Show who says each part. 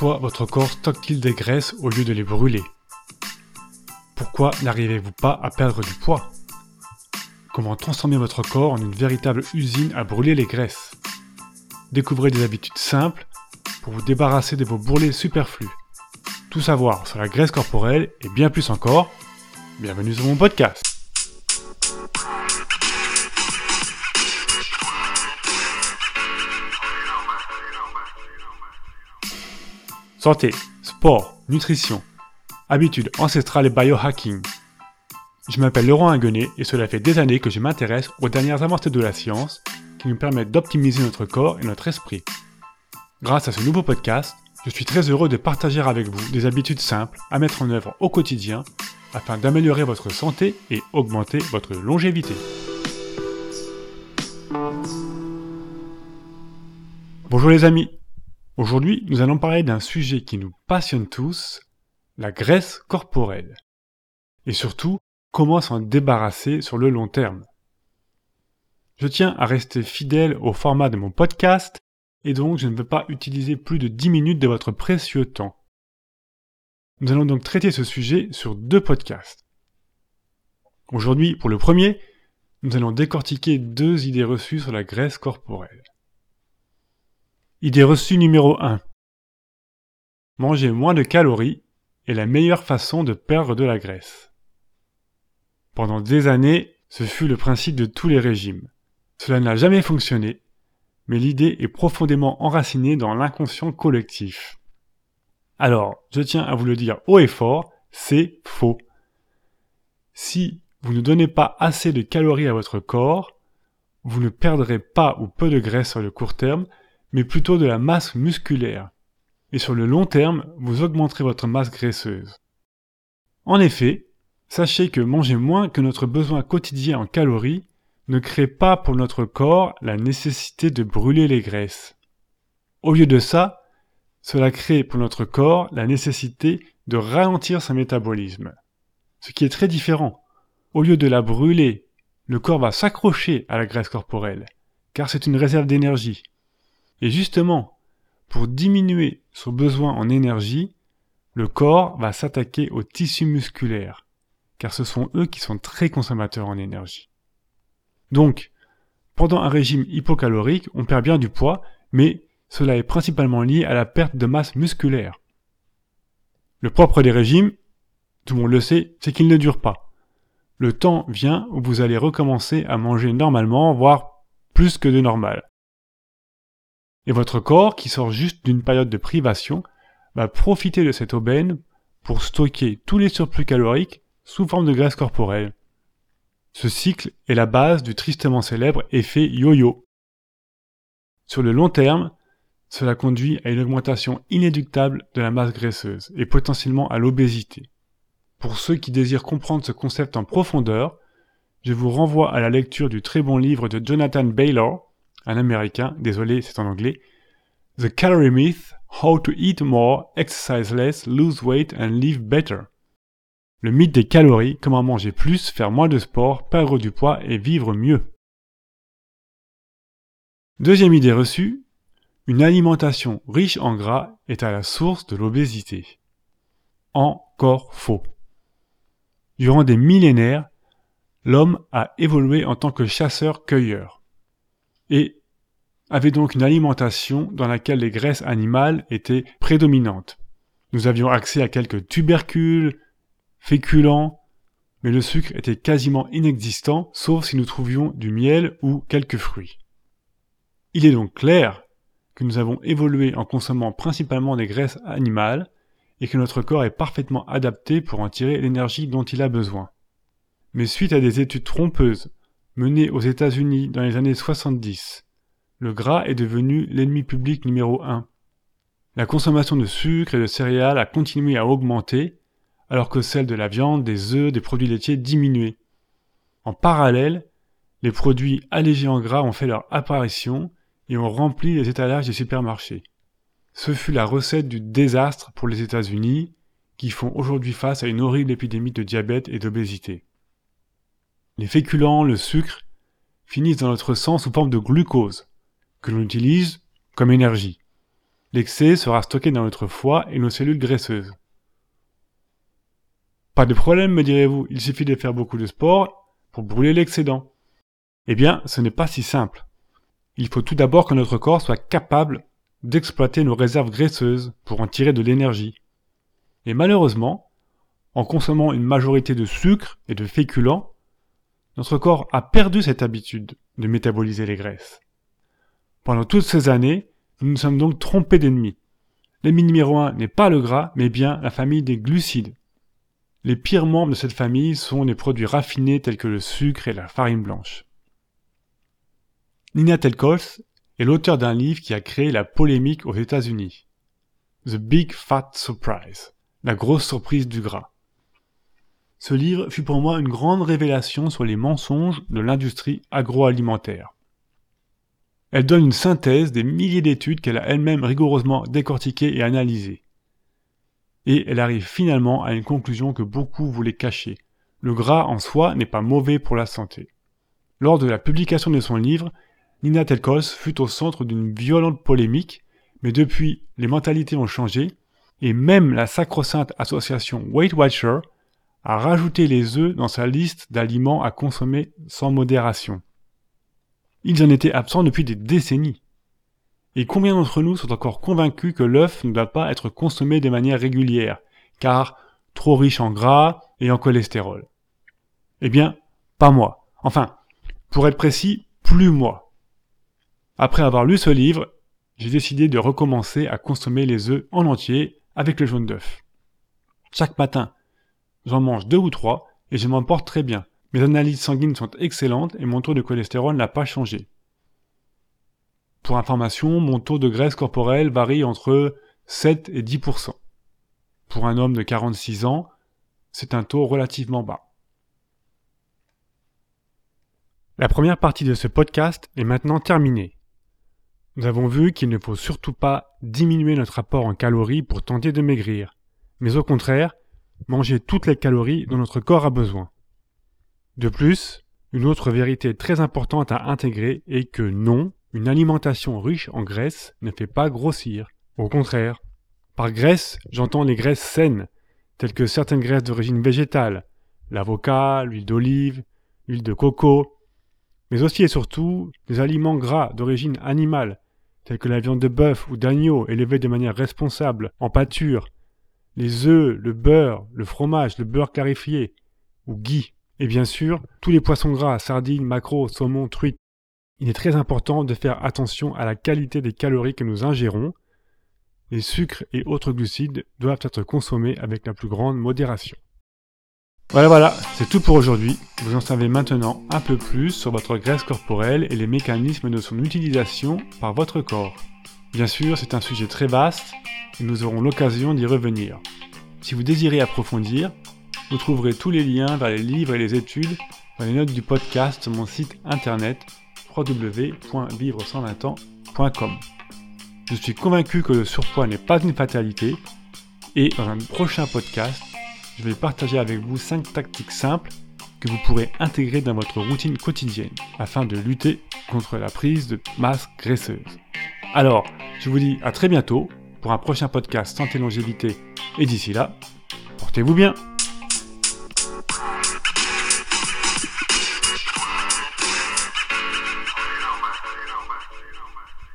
Speaker 1: Pourquoi votre corps stocke-t-il des graisses au lieu de les brûler? Pourquoi n'arrivez-vous pas à perdre du poids? Comment transformer votre corps en une véritable usine à brûler les graisses? Découvrez des habitudes simples pour vous débarrasser de vos bourrelets superflus. Tout savoir sur la graisse corporelle et bien plus encore, bienvenue sur mon podcast. Santé, sport, nutrition, habitudes ancestrales et biohacking. Je m'appelle Laurent Inguenet et cela fait des années que je m'intéresse aux dernières avancées de la science qui nous permettent d'optimiser notre corps et notre esprit. Grâce à ce nouveau podcast, je suis très heureux de partager avec vous des habitudes simples à mettre en œuvre au quotidien afin d'améliorer votre santé et augmenter votre longévité. Bonjour les amis, Aujourd'hui, nous allons parler d'un sujet qui nous passionne tous, la graisse corporelle. Et surtout, comment s'en débarrasser sur le long terme. Je tiens à rester fidèle au format de mon podcast, et donc je ne veux pas utiliser plus de 10 minutes de votre précieux temps. Nous allons donc traiter ce sujet sur deux podcasts. Aujourd'hui, pour le premier, nous allons décortiquer deux idées reçues sur la graisse corporelle. Idée reçue numéro 1. Manger moins de calories est la meilleure façon de perdre de la graisse. Pendant des années, ce fut le principe de tous les régimes. Cela n'a jamais fonctionné, mais l'idée est profondément enracinée dans l'inconscient collectif. Alors, je tiens à vous le dire haut et fort, c'est faux. Si vous ne donnez pas assez de calories à votre corps, vous ne perdrez pas ou peu de graisse sur le court terme, mais plutôt de la masse musculaire. Et sur le long terme, vous augmenterez votre masse graisseuse. En effet, sachez que manger moins que notre besoin quotidien en calories ne crée pas pour notre corps la nécessité de brûler les graisses. Au lieu de ça, cela crée pour notre corps la nécessité de ralentir son métabolisme. Ce qui est très différent. Au lieu de la brûler, le corps va s'accrocher à la graisse corporelle, car c'est une réserve d'énergie. Et justement, pour diminuer son besoin en énergie, le corps va s'attaquer aux tissus musculaires, car ce sont eux qui sont très consommateurs en énergie. Donc, pendant un régime hypocalorique, on perd bien du poids, mais cela est principalement lié à la perte de masse musculaire. Le propre des régimes, tout le monde le sait, c'est qu'ils ne durent pas. Le temps vient où vous allez recommencer à manger normalement, voire plus que de normal. Et votre corps, qui sort juste d'une période de privation, va profiter de cette aubaine pour stocker tous les surplus caloriques sous forme de graisse corporelle. Ce cycle est la base du tristement célèbre effet yo-yo. Sur le long terme, cela conduit à une augmentation inéductable de la masse graisseuse et potentiellement à l'obésité. Pour ceux qui désirent comprendre ce concept en profondeur, je vous renvoie à la lecture du très bon livre de Jonathan Baylor, un américain, désolé, c'est en anglais. The Calorie Myth, How to Eat More, Exercise Less, Lose Weight and Live Better. Le mythe des calories, comment manger plus, faire moins de sport, perdre du poids et vivre mieux. Deuxième idée reçue, une alimentation riche en gras est à la source de l'obésité. Encore faux. Durant des millénaires, l'homme a évolué en tant que chasseur-cueilleur et avait donc une alimentation dans laquelle les graisses animales étaient prédominantes. Nous avions accès à quelques tubercules, féculents, mais le sucre était quasiment inexistant, sauf si nous trouvions du miel ou quelques fruits. Il est donc clair que nous avons évolué en consommant principalement des graisses animales et que notre corps est parfaitement adapté pour en tirer l'énergie dont il a besoin. Mais suite à des études trompeuses menée aux États-Unis dans les années 70. Le gras est devenu l'ennemi public numéro un. La consommation de sucre et de céréales a continué à augmenter, alors que celle de la viande, des œufs, des produits laitiers diminuait. En parallèle, les produits allégés en gras ont fait leur apparition et ont rempli les étalages des supermarchés. Ce fut la recette du désastre pour les États-Unis, qui font aujourd'hui face à une horrible épidémie de diabète et d'obésité. Les féculents, le sucre, finissent dans notre sang sous forme de glucose, que l'on utilise comme énergie. l'excès sera stocké dans notre foie et nos cellules graisseuses. Pas de problème, me direz-vous, il suffit de faire beaucoup de sport pour brûler l'excédent. Eh bien, ce n'est pas si simple. Il faut tout d'abord que notre corps soit capable d'exploiter nos réserves graisseuses pour en tirer de l'énergie. Et malheureusement, en consommant une majorité de sucre et de féculents, notre corps a perdu cette habitude de métaboliser les graisses. Pendant toutes ces années, nous nous sommes donc trompés d'ennemis. L'ennemi numéro un n'est pas le gras, mais bien la famille des glucides. Les pires membres de cette famille sont les produits raffinés tels que le sucre et la farine blanche. Nina Telkos est l'auteur d'un livre qui a créé la polémique aux États-Unis. The Big Fat Surprise, la grosse surprise du gras. Ce livre fut pour moi une grande révélation sur les mensonges de l'industrie agroalimentaire. Elle donne une synthèse des milliers d'études qu'elle a elle-même rigoureusement décortiquées et analysées. Et elle arrive finalement à une conclusion que beaucoup voulaient cacher. Le gras en soi n'est pas mauvais pour la santé. Lors de la publication de son livre, Nina Telkos fut au centre d'une violente polémique, mais depuis, les mentalités ont changé, et même la sacro-sainte association Weight Watcher a rajouté les œufs dans sa liste d'aliments à consommer sans modération. Ils en étaient absents depuis des décennies. Et combien d'entre nous sont encore convaincus que l'œuf ne doit pas être consommé de manière régulière, car trop riche en gras et en cholestérol? Eh bien, pas moi. Enfin, pour être précis, plus moi. Après avoir lu ce livre, j'ai décidé de recommencer à consommer les œufs en entier avec le jaune d'œuf. Chaque matin, j'en mange deux ou trois et je m'en porte très bien. Mes analyses sanguines sont excellentes et mon taux de cholestérol n'a pas changé. Pour information, mon taux de graisse corporelle varie entre 7 et 10%. Pour un homme de 46 ans, c'est un taux relativement bas. La première partie de ce podcast est maintenant terminée. Nous avons vu qu'il ne faut surtout pas diminuer notre apport en calories pour tenter de maigrir, mais au contraire, manger toutes les calories dont notre corps a besoin. De plus, une autre vérité très importante à intégrer est que non, une alimentation riche en graisse ne fait pas grossir. Au contraire. Par graisse, j'entends les graisses saines, telles que certaines graisses d'origine végétale, l'avocat, l'huile d'olive, l'huile de coco, mais aussi et surtout des aliments gras d'origine animale, tels que la viande de bœuf ou d'agneau élevée de manière responsable en pâture, les œufs, le beurre, le fromage, le beurre clarifié, ou ghee, et bien sûr tous les poissons gras, sardines, maquereaux, saumon, truites. Il est très important de faire attention à la qualité des calories que nous ingérons. Les sucres et autres glucides doivent être consommés avec la plus grande modération. Voilà, voilà, c'est tout pour aujourd'hui. Vous en savez maintenant un peu plus sur votre graisse corporelle et les mécanismes de son utilisation par votre corps. Bien sûr, c'est un sujet très vaste et nous aurons l'occasion d'y revenir. Si vous désirez approfondir, vous trouverez tous les liens vers les livres et les études dans les notes du podcast sur mon site internet www.vivre120ans.com. Je suis convaincu que le surpoids n'est pas une fatalité et dans un prochain podcast, je vais partager avec vous 5 tactiques simples que vous pourrez intégrer dans votre routine quotidienne afin de lutter contre la prise de masse graisseuse. Alors, je vous dis à très bientôt pour un prochain podcast santé longévité. Et d'ici là, portez-vous bien